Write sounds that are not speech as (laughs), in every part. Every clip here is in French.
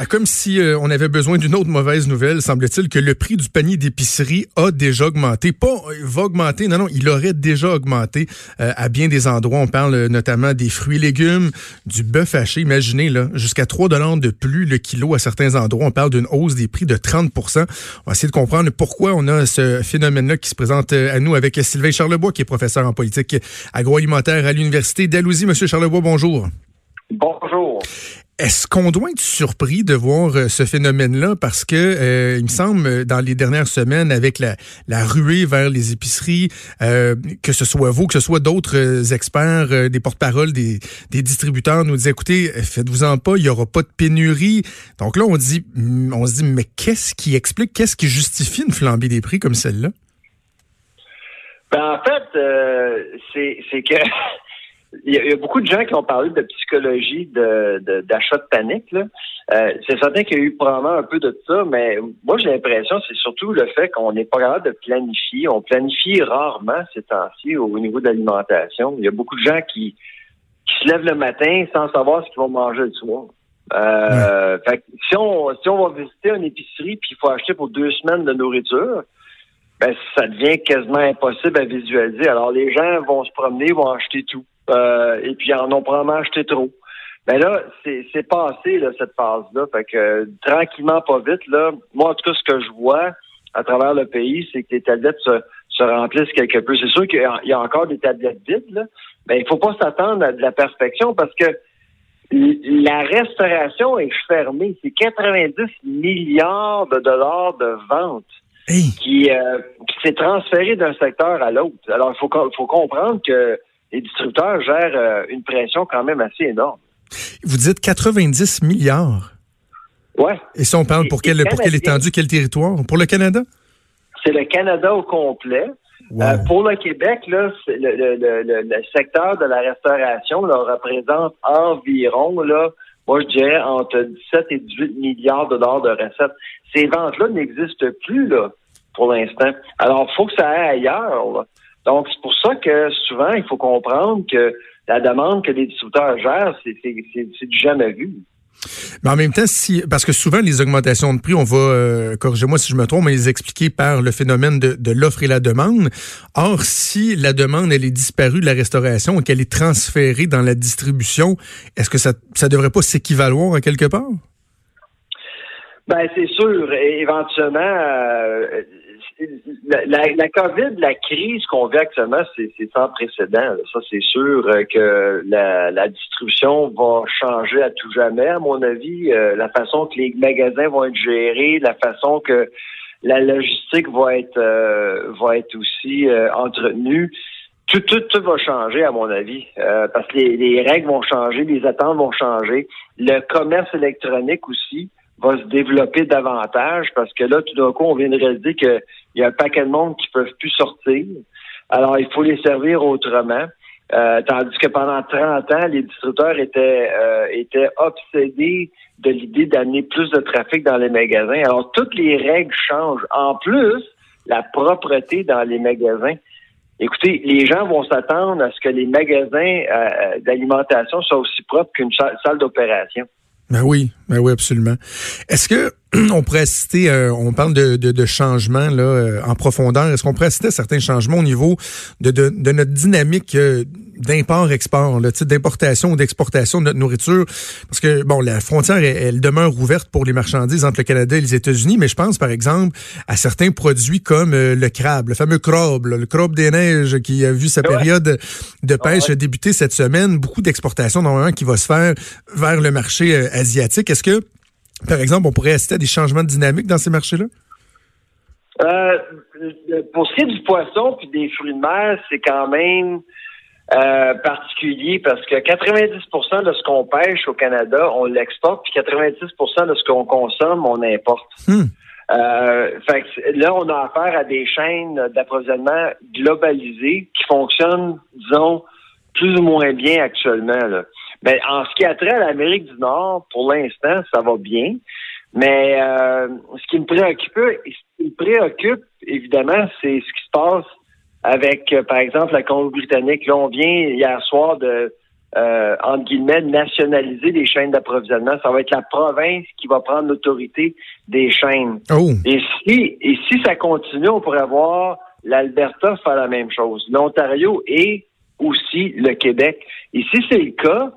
Ah, comme si euh, on avait besoin d'une autre mauvaise nouvelle, semble-t-il que le prix du panier d'épicerie a déjà augmenté. Pas euh, va augmenter, non, non, il aurait déjà augmenté euh, à bien des endroits. On parle notamment des fruits et légumes, du bœuf haché. Imaginez, là, jusqu'à 3 dollars de plus le kilo à certains endroits. On parle d'une hausse des prix de 30% On va essayer de comprendre pourquoi on a ce phénomène-là qui se présente à nous avec Sylvain Charlebois, qui est professeur en politique agroalimentaire à l'Université d'Alousie. Monsieur Charlebois, bonjour. Bonjour. Est-ce qu'on doit être surpris de voir euh, ce phénomène-là? Parce que euh, il me semble dans les dernières semaines avec la, ruée vers les épiceries, euh, que ce soit vous, que ce soit d'autres experts, des porte-paroles, des, distributeurs nous disaient écoutez, faites-vous-en pas, il y aura pas de pénurie. Donc là on dit, on se dit mais qu'est-ce qui explique, qu'est-ce qui justifie une flambée des prix comme celle-là? Ben en fait, c'est que (laughs) il y, a, beaucoup de gens qui ont parlé de psychologie d'achat de, de, panique. Euh, c'est certain qu'il y a eu probablement un peu de ça, mais moi j'ai l'impression c'est surtout le fait qu'on n'est pas capable de planifier. On planifie rarement ces temps-ci au, niveau de l'alimentation. Il y a beaucoup de gens qui, qui se lèvent le matin sans savoir ce qu'ils vont manger le soir. Euh, fait si on si on va visiter une épicerie puis il faut acheter pour deux semaines de nourriture, ben ça devient quasiment impossible à visualiser. Alors les gens vont se promener, vont acheter tout. Euh, et puis en ont probablement acheté trop. Mais là, c'est passé là, cette phase-là. Fait que tranquillement, pas vite, là, moi en tout cas, ce que je vois à travers le pays, c'est que les tablettes se, se remplissent quelque peu. C'est sûr qu'il y, a encore des tablettes vides, là, mais il faut pas s'attendre à de la perfection parce que la restauration est fermée. C'est 90 milliards de dollars de ventes qui, euh, qui s'est transféré d'un secteur à l'autre. Alors, il faut, faut comprendre que les distributeurs gèrent euh, une pression quand même assez énorme. Vous dites 90 milliards. Ouais. Et si on parle pour, quelle pour quelle étendue, quel territoire? Pour le Canada? C'est le Canada au complet. Euh, pour le Québec, là, le, secteur de la restauration là, représente environ, là, moi je dirais, entre 17 et 18 milliards de dollars de recettes. Ces ventes-là n'existent plus là, pour l'instant. Alors, il faut que ça aille ailleurs. Là. Donc, c'est pour ça que souvent, il faut comprendre que la demande que les distributeurs gèrent, c'est du jamais vu. Mais en même temps, si parce que souvent les augmentations de prix, on va euh, corrigez-moi si je me trompe, mais les expliquer par le phénomène de, de l'offre et la demande. Or, si la demande elle est disparue de la restauration et qu'elle est transférée dans la distribution, est-ce que ça ça devrait pas s'équivaloir à quelque part? Ben c'est sûr. éventuellement, euh, la, la, COVID, la crise qu'on vit actuellement, c'est sans précédent. Ça, c'est sûr euh, que la, distribution va changer à tout jamais, à mon avis. Euh, la façon que les magasins vont être gérés, la façon que la logistique va être euh, va être aussi entretenue. Tout, tout, tout va changer, à mon avis, parce que les, les règles vont changer, les attentes vont changer. Le commerce électronique aussi va se développer davantage parce que là, tout d'un coup, on vient de réaliser qu'il y a un paquet de monde qui ne peuvent plus sortir. Alors, il faut les servir autrement. Euh, tandis que pendant 30 ans, les distributeurs étaient, euh, étaient obsédés de l'idée d'amener plus de trafic dans les magasins. Alors, toutes les règles changent. En plus, la propreté dans les magasins. Écoutez, les gens vont s'attendre à ce que les magasins euh, d'alimentation soient aussi propres qu'une salle d'opération. Ben oui, ben oui, absolument. Est-ce que (clears throat) on pourrait citer, euh, on parle de, de, de changements là, euh, en profondeur, est-ce qu'on pourrait citer certains changements au niveau de, de, de notre dynamique euh, d'import-export, le type d'importation ou d'exportation de notre nourriture? Parce que, bon, la frontière, elle, demeure ouverte pour les marchandises entre le Canada et les États-Unis, mais je pense, par exemple, à certains produits comme le crabe, le fameux crabe, le crabe des neiges qui a vu sa période de pêche débuter cette semaine. Beaucoup d'exportation, normalement, qui va se faire vers le marché asiatique. Est-ce que par exemple, on pourrait assister à des changements de dynamique dans ces marchés-là? Euh, pour ce qui est du poisson puis des fruits de mer, c'est quand même euh, particulier parce que 90% de ce qu'on pêche au Canada, on l'exporte, puis 90% de ce qu'on consomme, on importe. Hmm. Euh, fait là, on a affaire à des chaînes d'approvisionnement globalisées qui fonctionnent, disons, plus ou moins bien actuellement. Là. Ben, en ce qui a trait à l'Amérique du Nord, pour l'instant, ça va bien. Mais euh, ce qui me préoccupe, ce qui me préoccupe, évidemment, c'est ce qui se passe avec, euh, par exemple, la Colombie-Britannique. Là, on vient hier soir de, euh, entre guillemets, nationaliser les chaînes d'approvisionnement. Ça va être la province qui va prendre l'autorité des chaînes. Oh. Et si, et si ça continue, on pourrait voir l'Alberta faire la même chose, l'Ontario et aussi le Québec. Et si c'est le cas,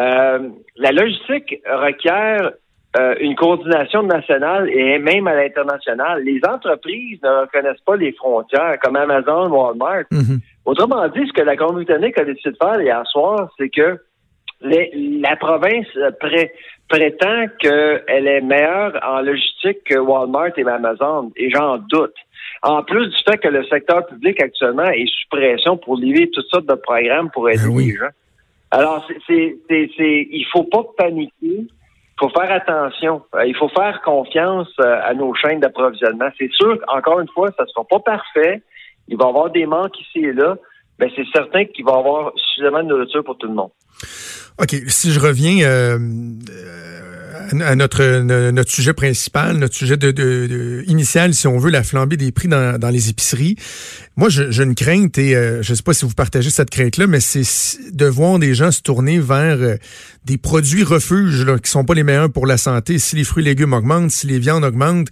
euh, la logistique requiert euh, une coordination nationale et même à l'international. Les entreprises ne reconnaissent pas les frontières, comme Amazon, Walmart. Mhm. Autrement dit, ce que la Colombie-Britannique a décidé de faire hier soir, c'est que la province prétend qu'elle est meilleure en logistique que Walmart et Amazon, et j'en doute. En plus du fait que le secteur public actuellement est sous pression pour livrer toutes sortes de programmes pour aider Ben oui. les gens. Alors, c'est, il faut pas paniquer. Il faut faire attention. Euh, il faut faire confiance euh, à nos chaînes d'approvisionnement. C'est sûr, encore une fois, ça ne sera pas parfait. Il va y avoir des manques ici et là. Mais c'est certain qu'il va y avoir suffisamment de nourriture pour tout le monde. OK, si je reviens euh, à notre, sujet principal, notre sujet initial, si on veut, la flambée des prix dans, les épiceries. Moi, j'ai une crainte, et je ne sais pas si vous partagez cette crainte-là, mais c'est de voir des gens se tourner vers des produits refuges là, qui sont pas les meilleurs pour la santé. Si les fruits et légumes augmentent, si les viandes augmentent,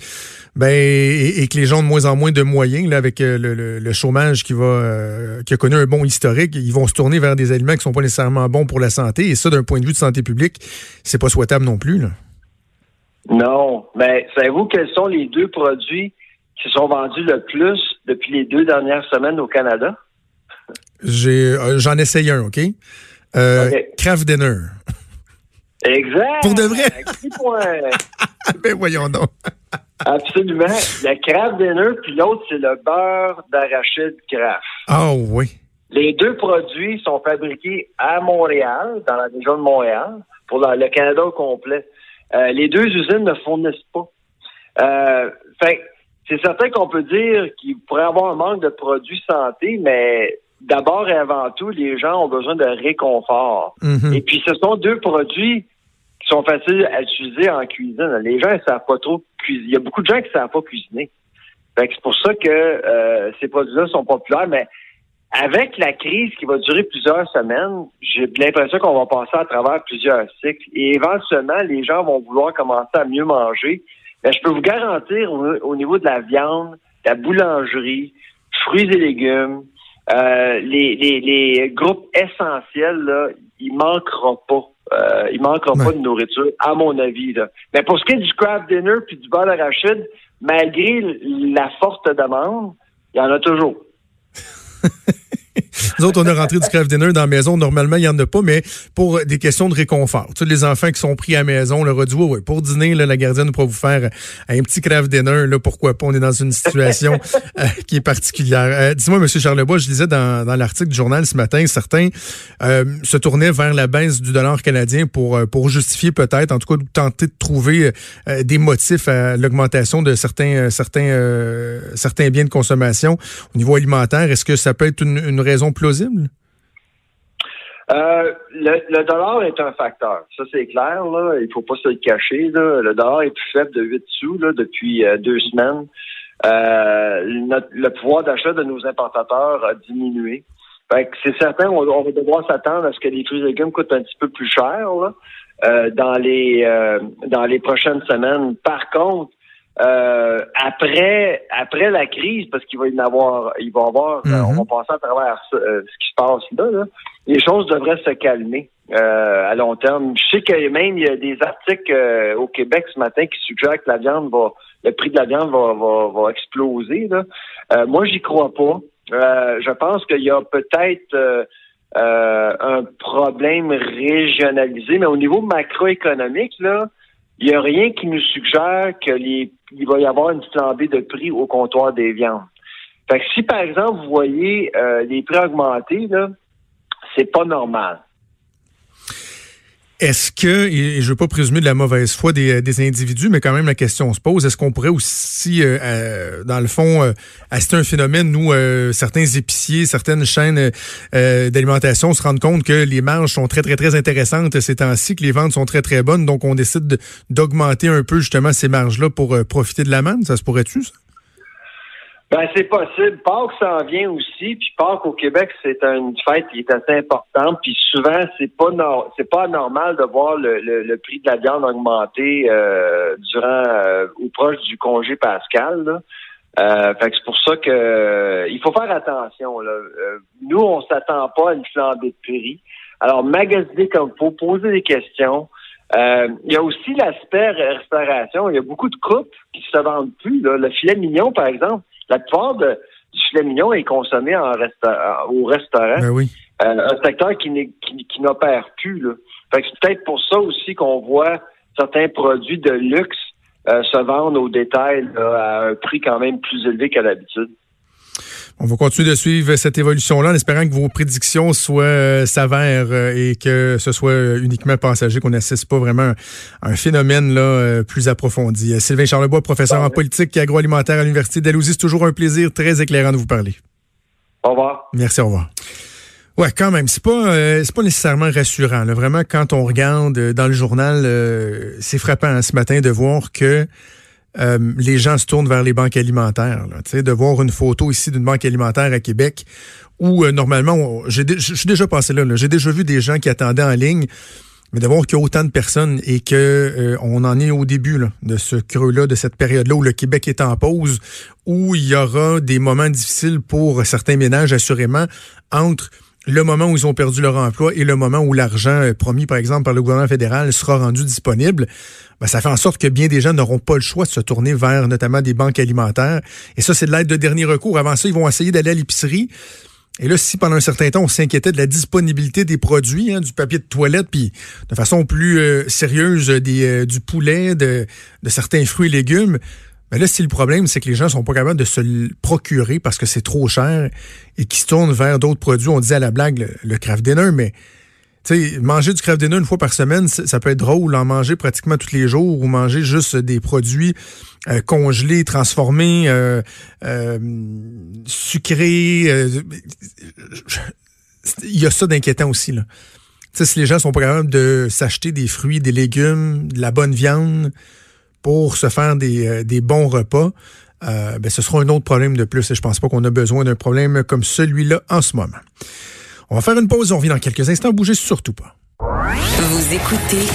ben et, et que les gens ont de moins en moins de moyens, là, avec euh, le, le, le, chômage qui va euh, qui a connu un bon historique, ils vont se tourner vers des aliments qui sont pas nécessairement bons pour la santé. Et ça, d'un point de vue de santé publique, c'est pas souhaitable non plus. Là. Non. Mais savez-vous quels sont les deux produits qui sont vendus le plus depuis les deux dernières semaines au Canada? J'ai, euh, j'en essaye un, OK? Euh, okay. Kraft Dinner. Exact. Pour de vrai? (laughs) ben voyons donc. Absolument. Le Kraft Dinner, puis l'autre, c'est le beurre d'arachide Kraft. Ah oh, oui. Les deux produits sont fabriqués à Montréal, dans la région de Montréal, pour le Canada au complet. Euh, les deux usines ne fournissent pas. Euh, fait c'est certain qu'on peut dire qu'il pourrait y avoir un manque de produits santé, mais d'abord et avant tout, les gens ont besoin de réconfort. Mm -hmm. Et puis, ce sont deux produits sont faciles à utiliser en cuisine. Les gens ne savent pas trop cuisiner. Il y a beaucoup de gens qui ne savent pas cuisiner. C'est pour ça que euh, ces produits-là sont populaires, mais avec la crise qui va durer plusieurs semaines, j'ai l'impression qu'on va passer à travers plusieurs cycles. Et éventuellement, les gens vont vouloir commencer à mieux manger. Mais je peux vous garantir, au, au niveau de la viande, la boulangerie, fruits et légumes, euh, les, groupes essentiels, là, il manquera pas. Euh, il manquera ouais. pas de nourriture, à mon avis. Là. Mais pour ce qui est du craft dinner puis du beurre d'arachide, malgré la forte demande, il y en a toujours. (laughs) Nous autres, on a rentré du craft dinner dans la maison. Normalement, il n'y en a pas, mais pour des questions de réconfort. Sais, les enfants qui sont pris à la maison, leur a dit, ouais, pour dîner, là, la gardienne pourra vous faire un petit craft dinner. Là, pourquoi pas? On est dans une situation (laughs) euh, qui est particulière. Euh, Dis-moi, M. Charlebois, je lisais dans, dans l'article du journal ce matin, certains euh, se tournaient vers la baisse du dollar canadien pour, pour justifier peut-être, en tout cas, tenter de trouver des motifs à l'augmentation de certains, certains, certains biens de consommation au niveau alimentaire. Est-ce que ça peut être une, une raison plausible? Euh, le, dollar est un facteur. Ça, c'est clair. Là. Il faut pas se le cacher. Le dollar est plus faible de 8 sous depuis euh, deux semaines. Euh, le pouvoir d'achat de nos importateurs a diminué. c'est certain, on, va devoir s'attendre à ce que les fruits et légumes coûtent un petit peu plus cher dans les prochaines semaines. Par contre, euh, après après la crise, parce qu'il va y en avoir, il va y avoir, mm -hmm. on va passer à travers ce, euh, ce qui se passe là, là, les choses devraient se calmer euh, à long terme. Je sais que même il y a des articles euh, au Québec ce matin qui suggèrent que la viande va, le prix de la viande va, va, va exploser. Là. Euh, moi, j'y crois pas. je pense qu'il y a peut-être un problème régionalisé, mais au niveau macroéconomique, là, il n'y a rien qui nous suggère que les il va y avoir une flambée de prix au comptoir des viandes. Fait que si, par exemple, vous voyez euh, les prix augmenter, là, c'est pas normal. Est-ce que, et je ne veux pas présumer de la mauvaise foi des, des, individus, mais quand même la question se pose, est-ce qu'on pourrait aussi, euh, euh, dans le fond, euh, assister à un phénomène où certains épiciers, certaines chaînes d'alimentation se rendent compte que les marges sont très, très, très intéressantes ces temps-ci, que les ventes sont très, très bonnes, donc on décide d'augmenter un peu justement ces marges-là pour profiter de la manne? Ça se pourrait-tu, ça? Ben, c'est possible. Pâques s'en vient aussi, puis Pâques au Québec, c'est une fête qui est assez importante, puis souvent, c'est pas c'est pas normal de voir le, le, prix de la viande augmenter euh, durant euh, ou proche du congé pascal. Là. Euh, fait que c'est pour ça que il faut faire attention. Là. nous, on s'attend pas à une flambée de prix. Alors, magasiner comme faut, poser des questions. il y a aussi l'aspect restauration. Il y a beaucoup de coupes qui se vendent plus. Là. Le filet mignon, par exemple, la plupart de, du filet mignon est consommé en au restaurant. Ben oui. Euh, un secteur qui, qui, n'opère plus. Là. Fait que c'est peut-être pour ça aussi qu'on voit certains produits de luxe euh, se vendre au détail à un prix quand même plus élevé qu'à l'habitude. On va continuer de suivre cette évolution-là en espérant que vos prédictions soient euh, s'avèrent euh, et que ce soit uniquement passager, qu'on n'assiste pas vraiment à un phénomène là, euh, plus approfondi. Sylvain Charlebois, professeur en politique et agroalimentaire à l'Université d'Alousie, c'est toujours un plaisir très éclairant de vous parler. Au revoir. Merci, au revoir. Ouais, quand même, c'est pas c'est pas nécessairement rassurant. Vraiment, quand on regarde dans le journal, c'est frappant hein, ce matin de voir que euh, les gens se tournent vers les banques alimentaires. Là, de voir une photo ici d'une banque alimentaire à Québec où euh, normalement, je suis déjà passé là, j'ai déjà vu des gens qui attendaient en ligne, mais de voir qu'il y a autant de personnes et que euh, on en est au début de ce creux-là, de cette période-là où le Québec est en pause, où il y aura des moments difficiles pour certains ménages, assurément, entre le moment où ils ont perdu leur emploi et le moment où l'argent promis, par exemple, par le gouvernement fédéral sera rendu disponible, ben, ça fait en sorte que bien des gens n'auront pas le choix de se tourner vers notamment des banques alimentaires. Et ça, c'est de l'aide de dernier recours. Avant ça, ils vont essayer d'aller à l'épicerie. Et là, si pendant un certain temps, on s'inquiétait de la disponibilité des produits, hein, du papier de toilette, puis de façon plus euh, sérieuse euh, du poulet, de certains fruits et légumes, mais ben là, si le problème, c'est que les gens sont pas capables de se le procurer parce que c'est trop cher et qu'ils se tournent vers d'autres produits. On dit à la blague le, le craft dinner, mais manger du craft dinner une fois par semaine, ça peut être drôle, en manger pratiquement tous les jours ou manger juste des produits euh, congelés, transformés, euh, euh, sucrés. Il y a ça d'inquiétant aussi. Là. sais, si les gens sont pas capables de s'acheter des fruits, des légumes, de la bonne viande, pour se faire des, euh, bons repas, euh, ben, ce sera un autre problème de plus. Et je pense pas qu'on a besoin d'un problème comme celui-là en ce moment. On va faire une pause, on revient dans quelques instants. Bougez surtout pas. Vous écoutez